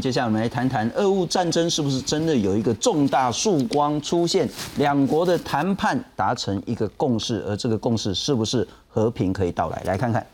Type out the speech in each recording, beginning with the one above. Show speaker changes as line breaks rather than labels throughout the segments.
接下来我们来谈谈俄乌战争是不是真的有一个重大曙光出现，两国的谈判达成一个共识，而这个共识是不是和平可以到来？来看看。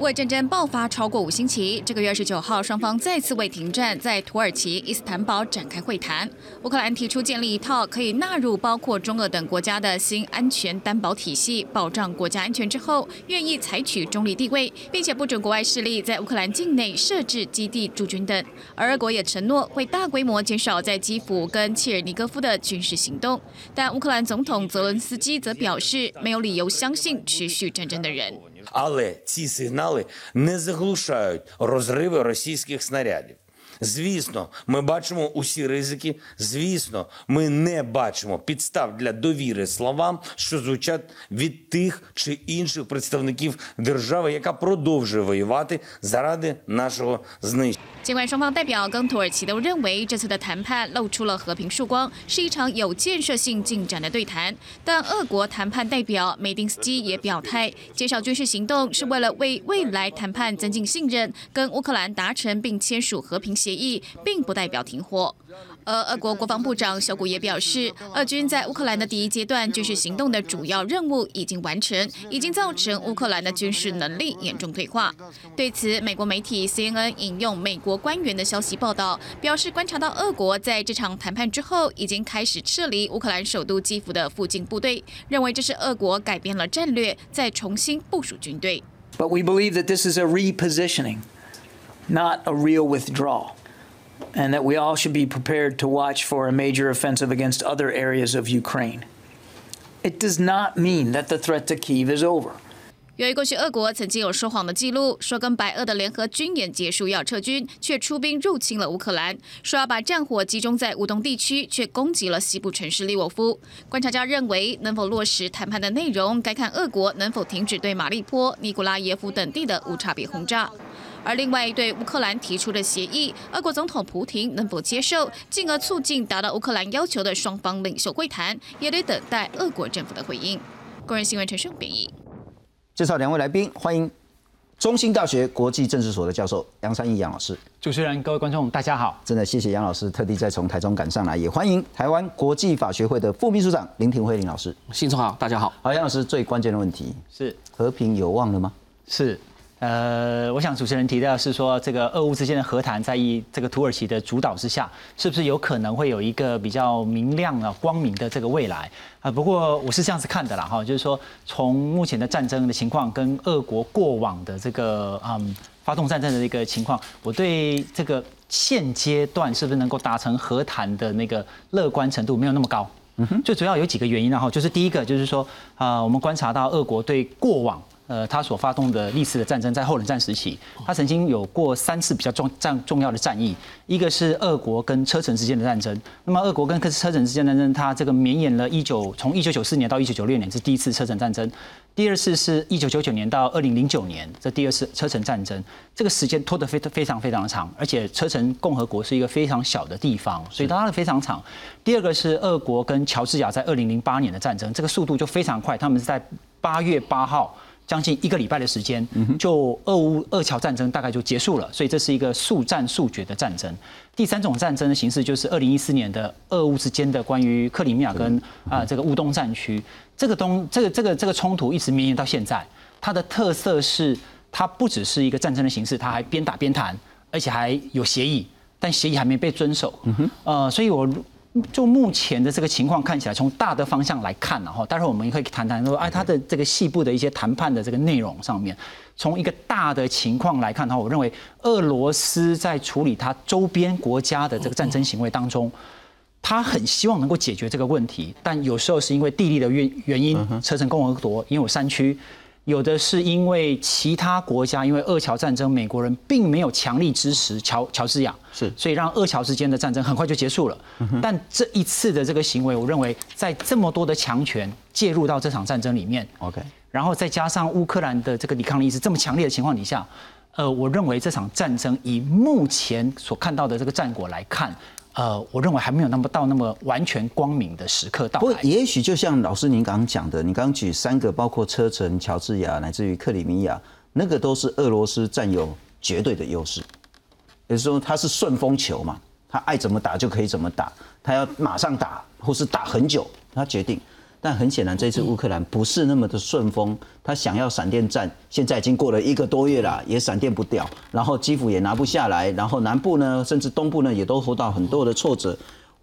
为战争爆发超过五星期，这个月二十九号，双方再次为停战，在土耳其伊斯坦堡展开会谈。乌克兰提出建立一套可以纳入包括中俄等国家的新安全担保体系，保障国家安全之后，愿意采取中立地位，并且不准国外势力在乌克兰境内设置基地驻军等。而俄国也承诺会大规模减少在基辅跟切尔尼戈夫的军事行动。但乌克兰总统泽伦斯基则表示，没有理由相信。持续战争的人。
Але ці сигнали не заглушають розриви російських снарядів. Звісно, ми бачимо усі ризики. Звісно, ми не бачимо підстав для довіри словам, що звучать від тих чи інших представників держави, яка продовжує воювати заради нашого знищення.
尽管双方代表跟土耳其都认为这次的谈判露出了和平曙光，是一场有建设性进展的对谈，但俄国谈判代表梅丁斯基也表态，减少军事行动是为了为未来谈判增进信任，跟乌克兰达成并签署和平协 协议，并不代表停火。而俄国国防部长小古也表示，俄军在乌克兰的第一阶段军事行动的主要任务已经完成，已经造成乌克兰的军事能力严重退化。对此，美国媒体 CNN 引用美国官员的消息报道，表示观察到俄国在这场谈判之后已经开始撤离乌克兰首都基辅的附近部队，认为这是俄国改变了战略，再重新部署军队。
But we believe that this is a repositioning, not a real withdrawal. And that we all should be prepared to watch for a major offensive against other areas of Ukraine. It does not mean that the threat to Kiev is over.
由于过去俄国曾经有说谎的记录，说跟白俄的联合军演结束要撤军，却出兵入侵了乌克兰；说要把战火集中在乌东地区，却攻击了西部城市利沃夫。观察家认为，能否落实谈判的内容，该看俄国能否停止对马利坡、尼古拉耶夫等地的无差别轰炸。而另外对乌克兰提出的协议，俄国总统普京能否接受，进而促进达到乌克兰要求的双方领袖会谈，也得等待俄国政府的回应。工人新闻陈胜编译。
介绍两位来宾，欢迎中兴大学国际政治所的教授杨三义杨老师。
主持人、各位观众，大家好！
真的谢谢杨老师特地再从台中赶上来，也欢迎台湾国际法学会的副秘书长林廷辉林老师。
新中好，大家好。
好，杨老师最关键的问题
是
和平有望了吗？
是。呃，我想主持人提到是说，这个俄乌之间的和谈，在一这个土耳其的主导之下，是不是有可能会有一个比较明亮啊、光明的这个未来啊？不过我是这样子看的啦，哈，就是说从目前的战争的情况跟俄国过往的这个嗯发动战争的一个情况，我对这个现阶段是不是能够达成和谈的那个乐观程度没有那么高。嗯哼，最主要有几个原因，然后就是第一个就是说啊，我们观察到俄国对过往。呃，他所发动的历次的战争，在后冷战时期，他曾经有过三次比较重战重要的战役，一个是俄国跟车臣之间的战争。那么，俄国跟车臣之间的战争，它这个绵延了一九从一九九四年到一九九六年，是第一次车臣战争；第二次是一九九九年到二零零九年，这第二次车臣战争。这个时间拖得非非常非常的长，而且车臣共和国是一个非常小的地方，所以拉的非常长。第二个是俄国跟乔治亚在二零零八年的战争，这个速度就非常快，他们是在八月八号。将近一个礼拜的时间，就俄乌俄侨战争大概就结束了，所以这是一个速战速决的战争。第三种战争的形式就是二零一四年的俄乌之间的关于克里米亚跟啊这个乌东战区，这个东这个这个这个冲突一直绵延到现在。它的特色是它不只是一个战争的形式，它还边打边谈，而且还有协议，但协议还没被遵守。呃，所以我。就目前的这个情况看起来，从大的方向来看，然后待会儿我们也可以谈谈说，哎，它的这个细部的一些谈判的这个内容上面，从一个大的情况来看的话，我认为俄罗斯在处理它周边国家的这个战争行为当中，他很希望能够解决这个问题，但有时候是因为地利的原原因，车臣共和国因为有山区。有的是因为其他国家，因为二侨战争，美国人并没有强力支持乔乔治亚，
是，
所以让二侨之间的战争很快就结束了。但这一次的这个行为，我认为在这么多的强权介入到这场战争里面
，OK，
然后再加上乌克兰的这个抵抗力是这么强烈的情况底下，呃，我认为这场战争以目前所看到的这个战果来看。呃，我认为还没有那么到那么完全光明的时刻到来。
不，也许就像老师您刚刚讲的，你刚刚举三个，包括车臣、乔治亚乃至于克里米亚，那个都是俄罗斯占有绝对的优势。也就是说他是顺风球嘛，他爱怎么打就可以怎么打，他要马上打或是打很久，他决定。但很显然，这次乌克兰不是那么的顺风，他想要闪电战，现在已经过了一个多月了，也闪电不掉，然后基辅也拿不下来，然后南部呢，甚至东部呢，也都受到很多的挫折。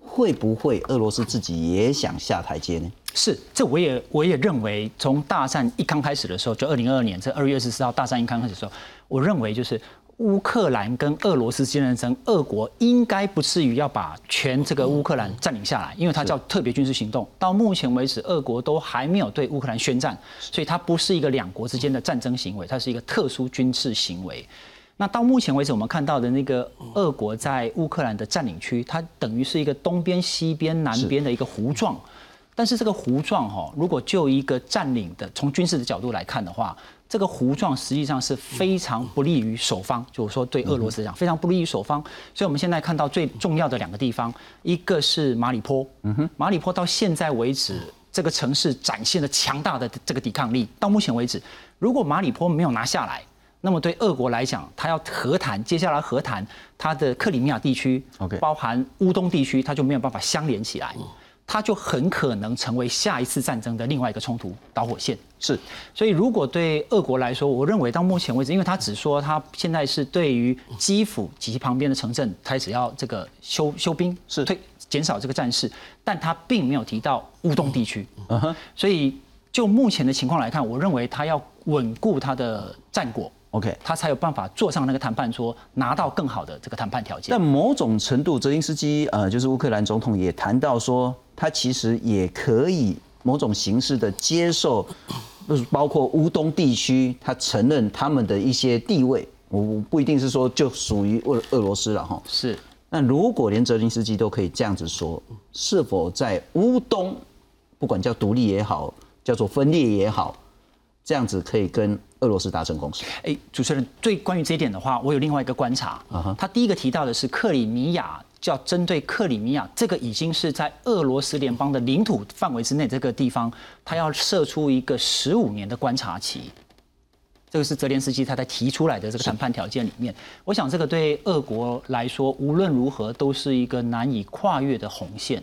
会不会俄罗斯自己也想下台阶呢？
是，这我也我也认为，从大战一刚开始的时候，就二零二二年这二月二十四号大战一刚开始的时候，我认为就是乌克兰跟俄罗斯之间的争，俄国应该不至于要把全这个乌克兰占领下来，因为它叫特别军事行动。到目前为止，俄国都还没有对乌克兰宣战，所以它不是一个两国之间的战争行为，它是一个特殊军事行为。那到目前为止，我们看到的那个俄国在乌克兰的占领区，它等于是一个东边、西边、南边的一个弧状。但是这个糊状哈，如果就一个占领的从军事的角度来看的话，这个糊状实际上是非常不利于守方，就是说对俄罗斯讲非常不利于守方。所以我们现在看到最重要的两个地方，一个是马里坡，嗯哼，马里坡到现在为止，这个城市展现了强大的这个抵抗力。到目前为止，如果马里坡没有拿下来，那么对俄国来讲，他要和谈，接下来和谈他的克里米亚地区
，OK，
包含乌东地区，他就没有办法相连起来，他就很可能成为下一次战争的另外一个冲突导火线。
是，
所以如果对俄国来说，我认为到目前为止，因为他只说他现在是对于基辅及其旁边的城镇开始要这个休休兵，
是
退减少这个战事，但他并没有提到乌东地区。嗯哼，所以就目前的情况来看，我认为他要稳固他的战果。
OK，
他才有办法坐上那个谈判桌，拿到更好的这个谈判条件。
但某种程度，泽林斯基呃，就是乌克兰总统也谈到说，他其实也可以某种形式的接受，就是包括乌东地区，他承认他们的一些地位。我不一定是说就属于俄俄罗斯了哈。
是。
那如果连泽林斯基都可以这样子说，是否在乌东，不管叫独立也好，叫做分裂也好？这样子可以跟俄罗斯达成共识。
哎，主持人，对关于这一点的话，我有另外一个观察。他第一个提到的是克里米亚，叫针对克里米亚这个已经是在俄罗斯联邦的领土范围之内这个地方，他要设出一个十五年的观察期。这个是泽连斯基他在提出来的这个谈判条件里面。我想这个对俄国来说，无论如何都是一个难以跨越的红线。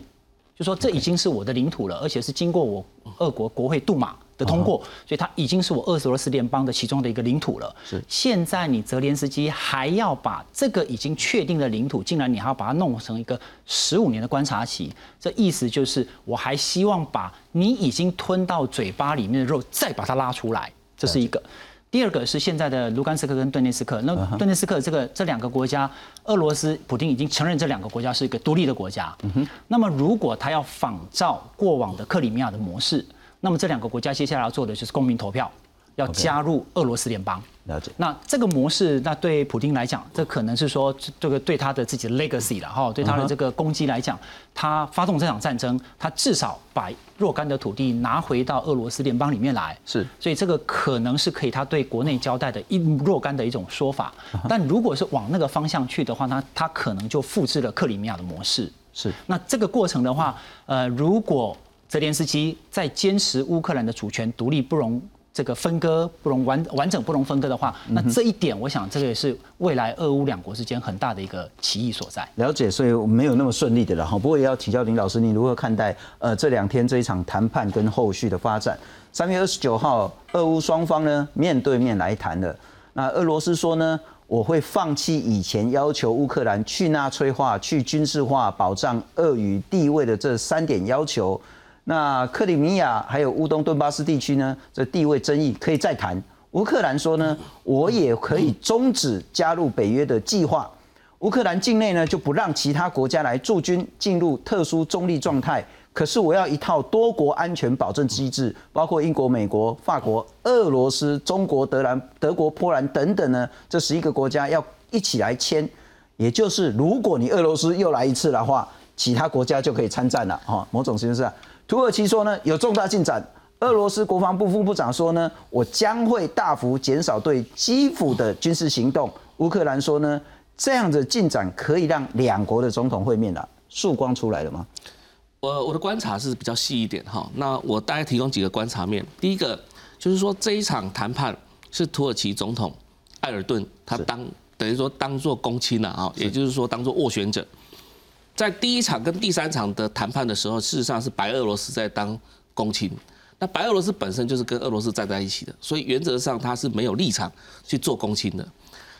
就说这已经是我的领土了，而且是经过我俄国国会杜马。的通过，所以它已经是我俄罗斯联邦的其中的一个领土了。
是，
现在你泽连斯基还要把这个已经确定的领土，竟然你还要把它弄成一个十五年的观察期，这意思就是我还希望把你已经吞到嘴巴里面的肉再把它拉出来，这是一个。第二个是现在的卢甘斯克跟顿涅斯克，那顿涅斯克这个这两个国家，俄罗斯普京已经承认这两个国家是一个独立的国家。嗯哼，那么如果他要仿照过往的克里米亚的模式。那么这两个国家接下来要做的就是公民投票，要加入俄罗斯联邦。
了解。
那这个模式，那对普京来讲，这可能是说这个对他的自己的 legacy 了哈，对他的这个攻击来讲，他发动这场战争，他至少把若干的土地拿回到俄罗斯联邦里面来。
是。
所以这个可能是可以他对国内交代的一若干的一种说法。但如果是往那个方向去的话，那他可能就复制了克里米亚的模式。
是。
那这个过程的话，呃，如果泽连斯基在坚持乌克兰的主权独立不容这个分割，不容完完整不容分割的话，那这一点，我想这个也是未来俄乌两国之间很大的一个歧义所在。
了解，所以没有那么顺利的了哈。不过也要请教林老师，你如何看待呃这两天这一场谈判跟后续的发展？三月二十九号，俄乌双方呢面对面来谈了。那俄罗斯说呢，我会放弃以前要求乌克兰去纳粹化、去军事化、保障俄语地位的这三点要求。那克里米亚还有乌东顿巴斯地区呢？这地位争议可以再谈。乌克兰说呢，我也可以终止加入北约的计划。乌克兰境内呢就不让其他国家来驻军，进入特殊中立状态。可是我要一套多国安全保证机制，包括英国、美国、法国、俄罗斯、中国、德兰、德国、波兰等等呢，这十一个国家要一起来签。也就是如果你俄罗斯又来一次的话，其他国家就可以参战了。哈，某种形式上。土耳其说呢有重大进展，俄罗斯国防部副部长说呢我将会大幅减少对基辅的军事行动。乌克兰说呢这样的进展可以让两国的总统会面了，曙光出来了吗？
我我的观察是比较细一点哈，那我大概提供几个观察面。第一个就是说这一场谈判是土耳其总统埃尔顿他当等于说当做公亲了啊，也就是说当做斡旋者。在第一场跟第三场的谈判的时候，事实上是白俄罗斯在当公亲。那白俄罗斯本身就是跟俄罗斯站在一起的，所以原则上他是没有立场去做公亲的。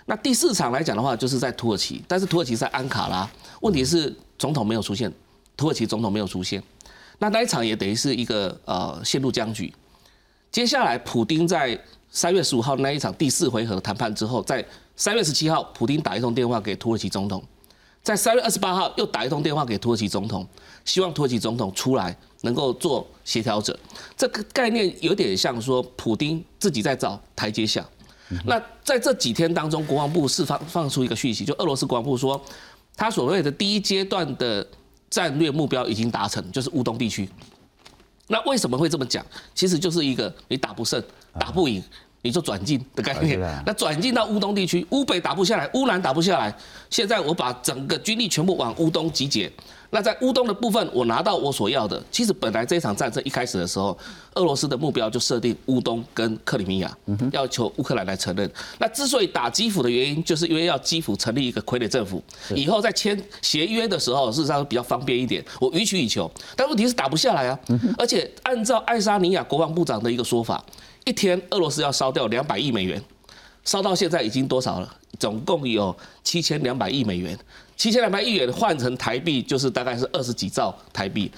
那第四场来讲的话，就是在土耳其，但是土耳其在安卡拉，问题是总统没有出现，土耳其总统没有出现。那那一场也等于是一个呃陷入僵局。接下来，普丁在三月十五号那一场第四回合谈判之后，在三月十七号，普丁打一通电话给土耳其总统，在三月二十八号又打一通电话给土耳其总统，希望土耳其总统出来能够做协调者。这个概念有点像说，普丁自己在找台阶下。那在这几天当中，国防部释放放出一个讯息，就俄罗斯国防部说，他所谓的第一阶段的战略目标已经达成，就是乌东地区。那为什么会这么讲？其实就是一个你打不胜、打不赢，你就转进的概念。那转进到乌东地区，乌北打不下来，乌南打不下来，现在我把整个军力全部往乌东集结。那在乌东的部分，我拿到我所要的。其实本来这场战争一开始的时候，俄罗斯的目标就设定乌东跟克里米亚，要求乌克兰来承认。那之所以打基辅的原因，就是因为要基辅成立一个傀儡政府，以后在签协约的时候，事实上比较方便一点。我予取予求，但问题是打不下来啊。而且按照爱沙尼亚国防部长的一个说法，一天俄罗斯要烧掉两百亿美元，烧到现在已经多少了？总共有七千两百亿美元。七千两百亿元换成台币就是大概是二十几兆台币，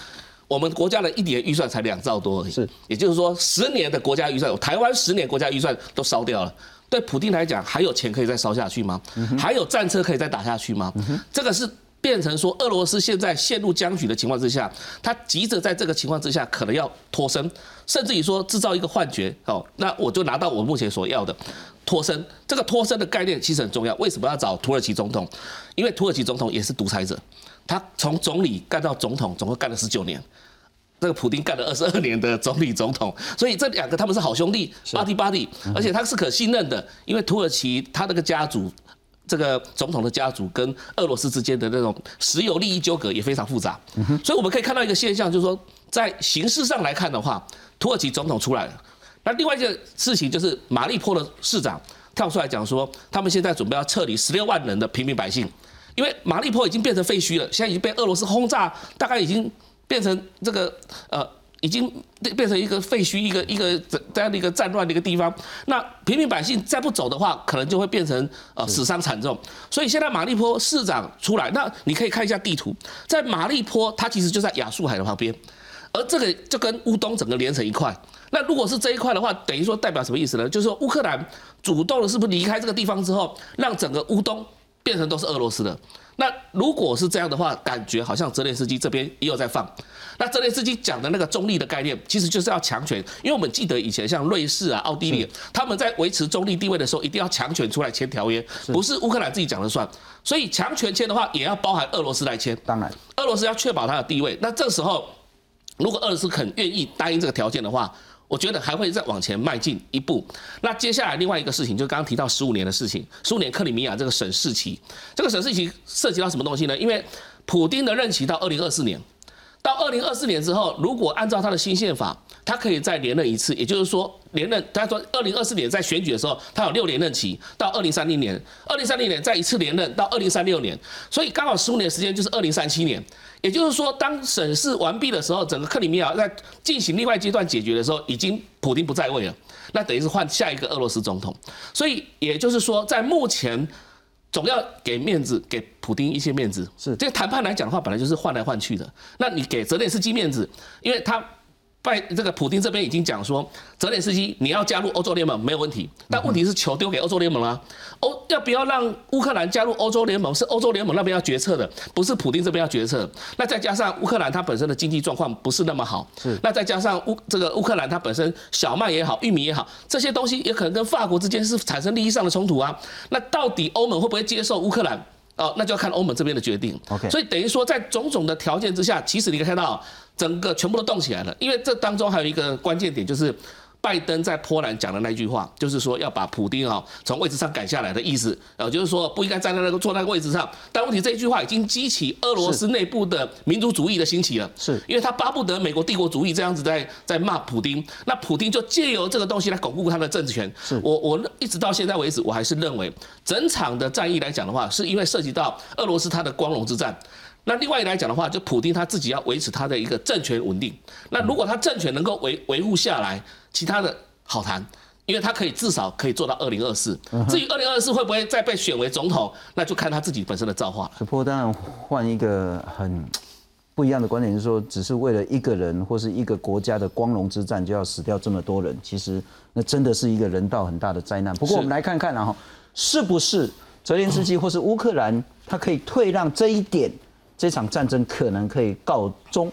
我们国家的一年预算才两兆多而已，
是，
也就是说十年的国家预算，台湾十年国家预算都烧掉了。对普京来讲，还有钱可以再烧下去吗？还有战车可以再打下去吗？这个是变成说俄罗斯现在陷入僵局的情况之下，他急着在这个情况之下可能要脱身，甚至于说制造一个幻觉，哦，那我就拿到我目前所要的。脱身，这个脱身的概念其实很重要。为什么要找土耳其总统？因为土耳其总统也是独裁者，他从总理干到总统，总共干了十九年。这个普丁干了二十二年的总理总统，所以这两个他们是好兄弟，body body，而且他是可信任的。因为土耳其他那个家族，这个总统的家族跟俄罗斯之间的那种石油利益纠葛也非常复杂。所以我们可以看到一个现象，就是说在形式上来看的话，土耳其总统出来了。那另外一件事情就是马利坡的市长跳出来讲说，他们现在准备要撤离十六万人的平民百姓，因为马利坡已经变成废墟了，现在已经被俄罗斯轰炸，大概已经变成这个呃，已经变成一个废墟，一个一个这样的一个战乱的一个地方。那平民百姓再不走的话，可能就会变成呃死伤惨重。所以现在马利坡市长出来，那你可以看一下地图，在马利坡，它其实就在亚速海的旁边，而这个就跟乌东整个连成一块。那如果是这一块的话，等于说代表什么意思呢？就是说乌克兰主动的是不是离开这个地方之后，让整个乌东变成都是俄罗斯的？那如果是这样的话，感觉好像泽连斯基这边也有在放。那泽连斯基讲的那个中立的概念，其实就是要强权，因为我们记得以前像瑞士啊、奥地利，他们在维持中立地位的时候，一定要强权出来签条约，不是乌克兰自己讲了算。所以强权签的话，也要包含俄罗斯来签。
当然，
俄罗斯要确保它的地位。那这时候，如果俄罗斯肯愿意答应这个条件的话，我觉得还会再往前迈进一步。那接下来另外一个事情，就刚刚提到十五年的事情，十五年克里米亚这个省市期，这个省市期涉及到什么东西呢？因为普丁的任期到二零二四年，到二零二四年之后，如果按照他的新宪法，他可以再连任一次，也就是说连任。他说二零二四年在选举的时候，他有六连任期，到二零三零年，二零三零年再一次连任到二零三六年，所以刚好十五年时间就是二零三七年。也就是说，当审视完毕的时候，整个克里米亚在进行另外阶段解决的时候，已经普京不在位了，那等于是换下一个俄罗斯总统。所以也就是说，在目前总要给面子，给普京一些面子。
是
这个谈判来讲的话，本来就是换来换去的。那你给泽连斯基面子，因为他。拜这个普京这边已经讲说，泽连斯基你要加入欧洲联盟没有问题，但问题是球丢给欧洲联盟了。欧要不要让乌克兰加入欧洲联盟，是欧洲联盟那边要决策的，不是普京这边要决策。那再加上乌克兰它本身的经济状况不是那么好，
是
那再加上乌这个乌克兰它本身小麦也好，玉米也好，这些东西也可能跟法国之间是产生利益上的冲突啊。那到底欧盟会不会接受乌克兰？哦，那就要看欧盟这边的决定。
OK，
所以等于说在种种的条件之下，其实你可以看到整个全部都动起来了。因为这当中还有一个关键点，就是拜登在波兰讲的那句话，就是说要把普丁啊从位置上赶下来的意思，呃，就是说不应该站在那个坐那个位置上。但问题这一句话已经激起俄罗斯内部的民族主义的兴起了，
是
因为他巴不得美国帝国主义这样子在在骂普丁，那普丁就借由这个东西来巩固他的政权。是。我我一直到现在为止，我还是认为整场的战役来讲的话，是因为涉及到俄罗斯他的光荣之战。那另外来讲的话，就普丁他自己要维持他的一个政权稳定。那如果他政权能够维维护下来，其他的好谈，因为他可以至少可以做到二零二四。至于二零二四会不会再被选为总统，那就看他自己本身的造化了。
不过当然换一个很不一样的观点，就是说，只是为了一个人或是一个国家的光荣之战，就要死掉这么多人，其实那真的是一个人道很大的灾难。不过我们来看看，然后是不是泽连斯基或是乌克兰，他可以退让这一点？这场战争可能可以告终，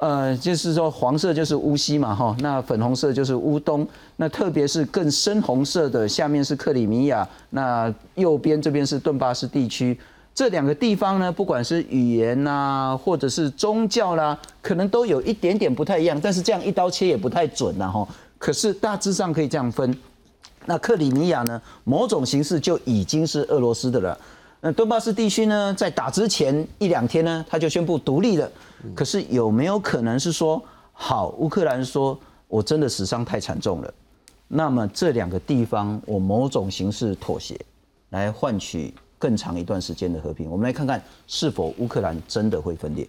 呃，就是说黄色就是乌西嘛，哈，那粉红色就是乌东，那特别是更深红色的下面是克里米亚，那右边这边是顿巴斯地区，这两个地方呢，不管是语言呐，或者是宗教啦，可能都有一点点不太一样，但是这样一刀切也不太准呐，哈，可是大致上可以这样分，那克里米亚呢，某种形式就已经是俄罗斯的了。那顿巴斯地区呢，在打之前一两天呢，他就宣布独立了。可是有没有可能是说，好，乌克兰说我真的死伤太惨重了，那么这两个地方我某种形式妥协，来换取更长一段时间的和平？我们来看看是否乌克兰真的会分裂。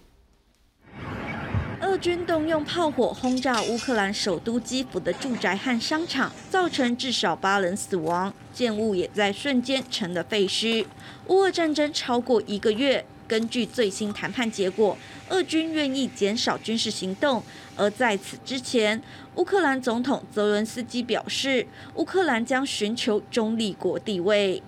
俄军动用炮火轰炸乌克兰首都基辅的住宅和商场，造成至少八人死亡，建物也在瞬间成了废墟。乌俄战争超过一个月，根据最新谈判结果，俄军愿意减少军事行动。而在此之前，乌克兰总统泽伦斯基表示，乌克兰将寻求中立国地位。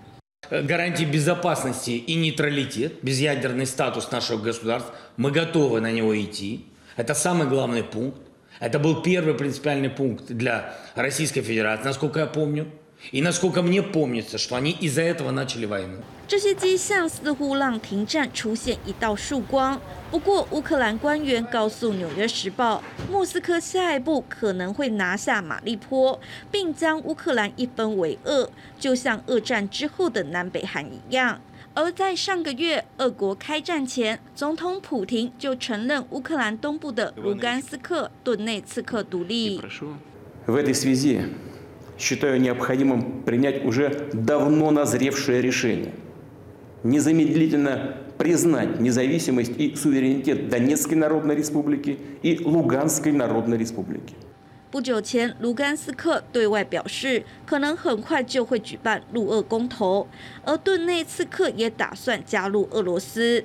гарантии безопасности и нейтралитет, безъядерный статус нашего государства, мы готовы на него идти. Это самый главный пункт. Это был первый принципиальный пункт для Российской Федерации, насколько я помню. И насколько мне помнится, что они из-за этого начали войну.
这些迹象似乎让停战出现一道曙光。不过，乌克兰官员告诉《纽约时报》，莫斯科下一步可能会拿下马利坡，并将乌克兰一分为二，就像二战之后的南北韩一样。而在上个月，俄国开战前，总统普京就承认乌克兰东部的卢甘斯克、顿内茨克独立。
В этой связи считаю необходимым принять уже давно назревшее решение незамедлительно признать независимость и суверенитет Донецкой Народной Республики и Луганской Народной Республики.
不久前，卢甘斯克对外表示，可能很快就会举办陆俄公投，而顿内茨克也打算加入俄罗斯。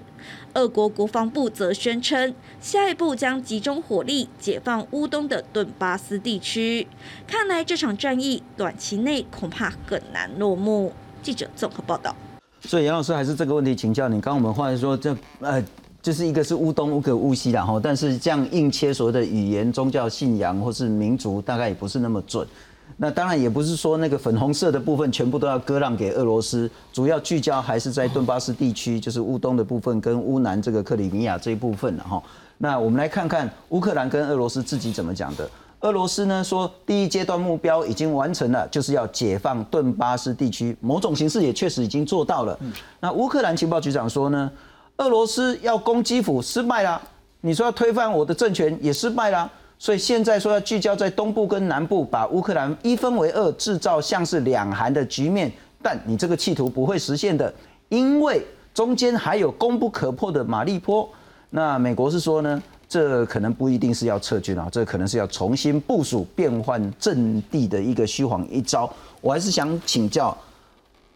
俄国国防部则宣称，下一步将集中火力解放乌东的顿巴斯地区。看来这场战役短期内恐怕很难落幕。记者综合报道。
所以杨老师还是这个问题请教你。刚刚我们话说，这呃。就是一个是乌东，乌个乌西然后，但是这样硬切所谓的语言、宗教信仰或是民族，大概也不是那么准。那当然也不是说那个粉红色的部分全部都要割让给俄罗斯，主要聚焦还是在顿巴斯地区，就是乌东的部分跟乌南这个克里米亚这一部分了哈。那我们来看看乌克兰跟俄罗斯自己怎么讲的。俄罗斯呢说，第一阶段目标已经完成了，就是要解放顿巴斯地区，某种形式也确实已经做到了。那乌克兰情报局长说呢？俄罗斯要攻基辅失败啦，你说要推翻我的政权也失败啦，所以现在说要聚焦在东部跟南部，把乌克兰一分为二，制造像是两韩的局面。但你这个企图不会实现的，因为中间还有攻不可破的马利坡。那美国是说呢，这可能不一定是要撤军啊，这可能是要重新部署、变换阵地的一个虚晃一招。我还是想请教，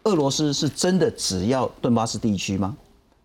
俄罗斯是真的只要顿巴斯地区吗？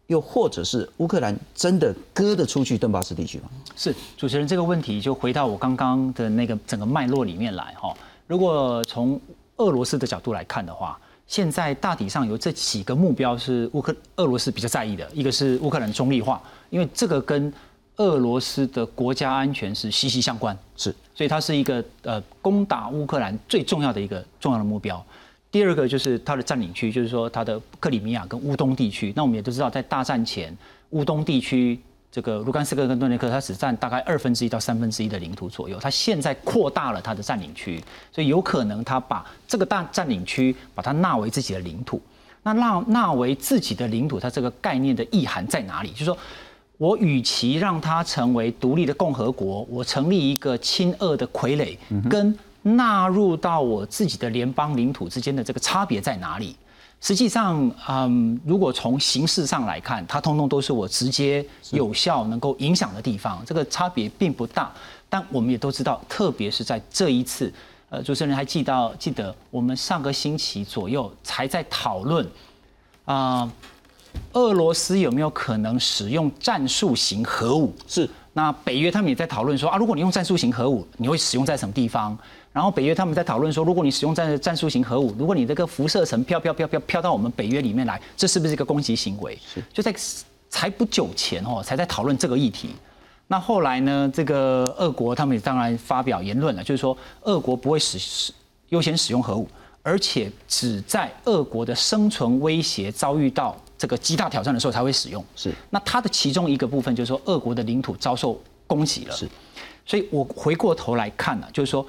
又或者是乌克兰真的割得出去顿巴斯地区吗？
是主持人这个问题就回到我刚刚的那个整个脉络里面来哈。如果从俄罗斯的角度来看的话，现在大体上有这几个目标是乌克俄罗斯比较在意的，一个是乌克兰中立化，因为这个跟俄罗斯的国家安全是息息相关，
是，
所以它是一个呃攻打乌克兰最重要的一个重要的目标。第二个就是它的占领区，就是说它的克里米亚跟乌东地区。那我们也都知道，在大战前，乌东地区这个卢甘斯克跟顿涅克，它只占大概二分之一到三分之一的领土左右。它现在扩大了它的占领区，所以有可能它把这个大占领区把它纳为自己的领土。那纳纳为自己的领土，它这个概念的意涵在哪里？就是说我与其让它成为独立的共和国，我成立一个亲俄的傀儡，跟纳入到我自己的联邦领土之间的这个差别在哪里？实际上，嗯，如果从形式上来看，它通通都是我直接有效能够影响的地方，这个差别并不大。但我们也都知道，特别是在这一次，呃，主持人还记到记得我们上个星期左右才在讨论，啊、俄罗斯有没有可能使用战术型核武？
是
那北约他们也在讨论说啊，如果你用战术型核武，你会使用在什么地方？然后北约他们在讨论说，如果你使用战战术型核武，如果你这个辐射层飘飘飘飘飘到我们北约里面来，这是不是一个攻击行为？是就在才不久前哦，才在讨论这个议题。那后来呢，这个俄国他们也当然发表言论了，就是说俄国不会使使优先使用核武，而且只在俄国的生存威胁遭遇到这个极大挑战的时候才会使用。
是
那它的其中一个部分就是说，俄国的领土遭受攻击了。
是，
所以我回过头来看呢、就是说，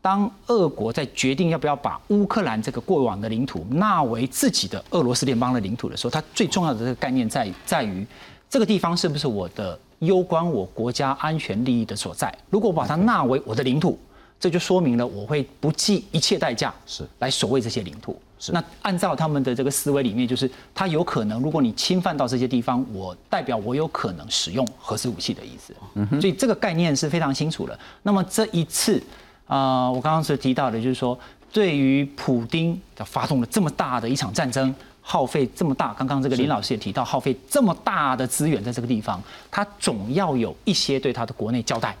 当俄国在决定要不要把乌克兰这个过往的领土纳为自己的俄罗斯联邦的领土的时候，它最重要的这个概念在在于这个地方是不是我的攸关我国家安全利益的所在。如果我把它纳为我的领土，这就说明了我会不计一切代价
是
来守卫这些领土。那按照他们的这个思维里面，就是他有可能，如果你侵犯到这些地方，我代表我有可能使用核子武器的意思。所以这个概念是非常清楚的。那么这一次，啊、我刚刚是提到的，就是说，对于普丁发动了这么大的一场战争，耗费这么大，刚刚这个林老师也提到，耗费这么大的资源在这个地方，他总要有一些对他的国内交代。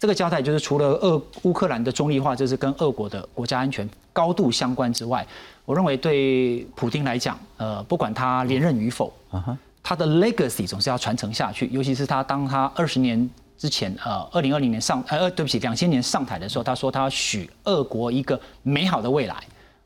这个交代就是除了俄乌克兰的中立化，这是跟俄国的国家安全高度相关之外，我认为对普京来讲，呃，不管他连任与否，他的 legacy 总是要传承下去，尤其是他当他二十年之前，呃，二零二零年上，呃，对不起，两千年上台的时候，他说他要许俄国一个美好的未来，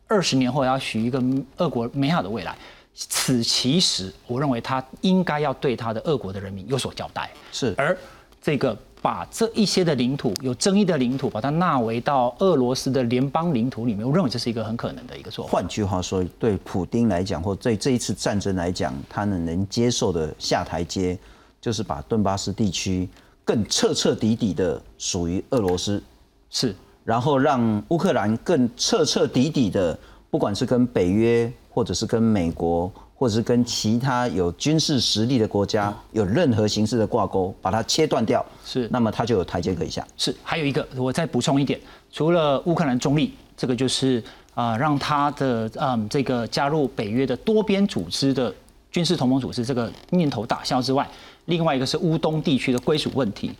二十年后要许一个俄国美好的未来。此其实，我认为他应该要对他的俄国的人民有所交代。
是
而这个把这一些的领土有争议的领土，把它纳为到俄罗斯的联邦领土里面，我认为这是一个很可能的一个做法。
换句话说，对普丁来讲，或对这一次战争来讲，他能能接受的下台阶，就是把顿巴斯地区更彻彻底底的属于俄罗斯，
是
然后让乌克兰更彻彻底底的，不管是跟北约，或者是跟美国，或者是跟其他有军事实力的国家有任何形式的挂钩，把它切断掉，
是
那么它就有台阶可以下。
是，还有一个，我再补充一点，除了乌克兰中立，这个就是啊、让他的嗯这个加入北约的多边组织的军事同盟组织这个念头打消之外，另外一个是乌东地区的归属问题。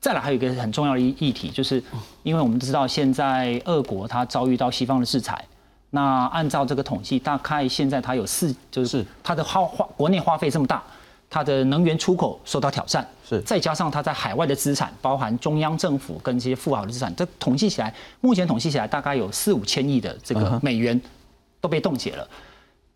再来还有一个很重要的议议题，就是因为我们知道现在俄国它遭遇到西方的制裁，那按照这个统计，大概现在它有四，就是
是。
它的花花国内花费这么大，它的能源出口受到挑战，
是。
再加上它在海外的资产，包含中央政府跟这些富豪的资产，这统计起来，目前统计起来大概有四五千亿的这个美元都被冻结了。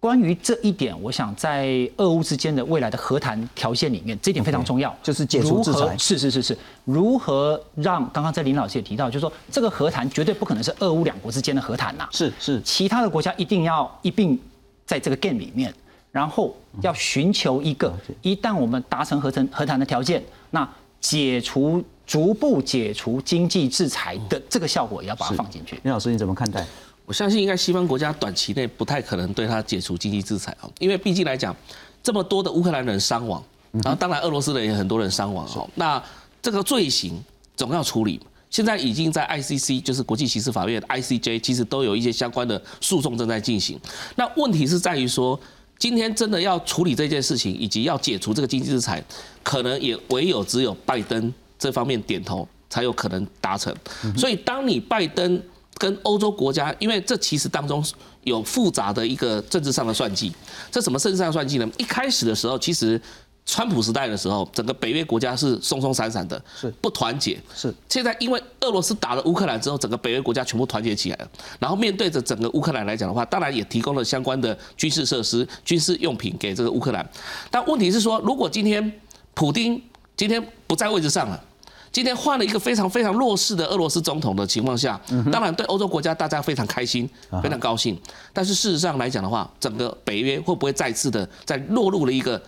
关于这一点，我想在俄乌之间的未来的和谈条件里面，这一点非常重要，
就是解除制裁。
是是是是，如何让刚刚在林老师也提到，就是说这个和谈绝对不可能是俄乌两国之间的和谈呐、
是是，
其他的国家一定要一并在这个 game 里面，然后要寻求一个，一旦我们达成和谈和谈的条件，那解除逐步解除经济制裁的这个效果也要把它放进去。
林老师你怎么看待？
我相信应该西方国家短期内不太可能对他解除经济制裁哦，因为毕竟来讲，这么多的乌克兰人伤亡，然后当然俄罗斯人也很多人伤亡哦，那这个罪行总要处理。现在已经在 ICC，就是国际刑事法院 ICJ，其实都有一些相关的诉讼正在进行。那问题是在于说，今天真的要处理这件事情，以及要解除这个经济制裁，可能也唯有只有拜登这方面点头，才有可能达成。所以，当你拜登跟欧洲国家，因为这其实当中有复杂的一个政治上的算计。这什么政治上的算计呢？一开始的时候，其实川普时代的时候，整个北约国家是松松散散的，
是
不团结。
是
现在因为俄罗斯打了乌克兰之后，整个北约国家全部团结起来了。然后面对着整个乌克兰来讲的话，当然也提供了相关的军事设施、军事用品给这个乌克兰。但问题是说，如果今天普丁今天不在位置上了。今天换了一个非常非常弱势的俄罗斯总统的情况下，当然对欧洲国家大家非常开心，非常高兴。但是事实上来讲的话，整个北约会不会再次的在落入了一个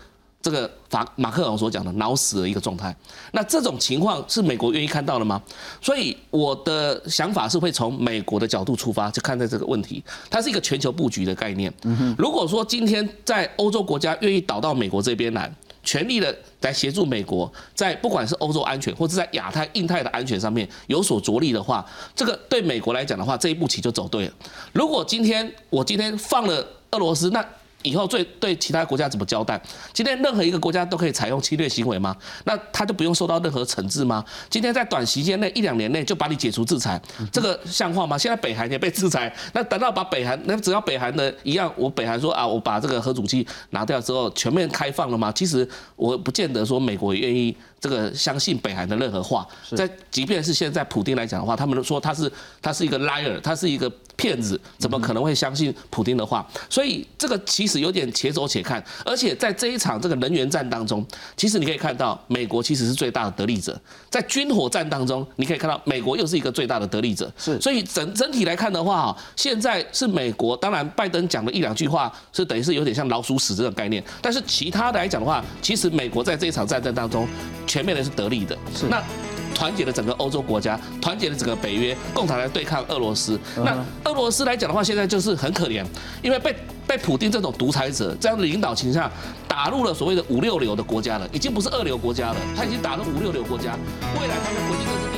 这个法马克龙所讲的脑死的一个状态？那这种情况是美国愿意看到的吗？所以我的想法是会从美国的角度出发去看待这个问题，它是一个全球布局的概念。如果说今天在欧洲国家愿意倒到美国这边来。全力的来协助美国，在不管是欧洲安全，或者在亚太、印太的安全上面有所着力的话，这个对美国来讲的话，这一步棋就走对了。如果今天我今天放了俄罗斯，那以后最对其他国家怎么交代？今天任何一个国家都可以采用侵略行为吗？那他就不用受到任何惩治吗？今天在短时间内一两年内就把你解除制裁，这个像话吗？现在北韩也被制裁，那等到把北韩那只要北韩的一样，我北韩说啊，我把这个核武器拿掉之后，全面开放了吗？其实我不见得说美国也愿意这个相信北韩的任何话。在即便是现在普京来讲的话，他们都说他是他是一个 liar，他是一个。骗子怎么可能会相信普京的话？所以这个其实有点且走且看。而且在这一场这个能源战当中，其实你可以看到美国其实是最大的得利者。在军火战当中，你可以看到美国又是一个最大的得利者。
是，
所以整整体来看的话，现在是美国。当然，拜登讲的一两句话是等于是有点像老鼠屎这种概念。但是其他的来讲的话，其实美国在这一场战争当中，全面的是得利的。
是，
那。团结了整个欧洲国家，团结了整个北约，共同来对抗俄罗斯。那俄罗斯来讲的话，现在就是很可怜，因为被被普京这种独裁者这样的领导倾向打入了所谓的五六流的国家了，已经不是二流国家了，他已经打入五六流国家。未来他的国际政治。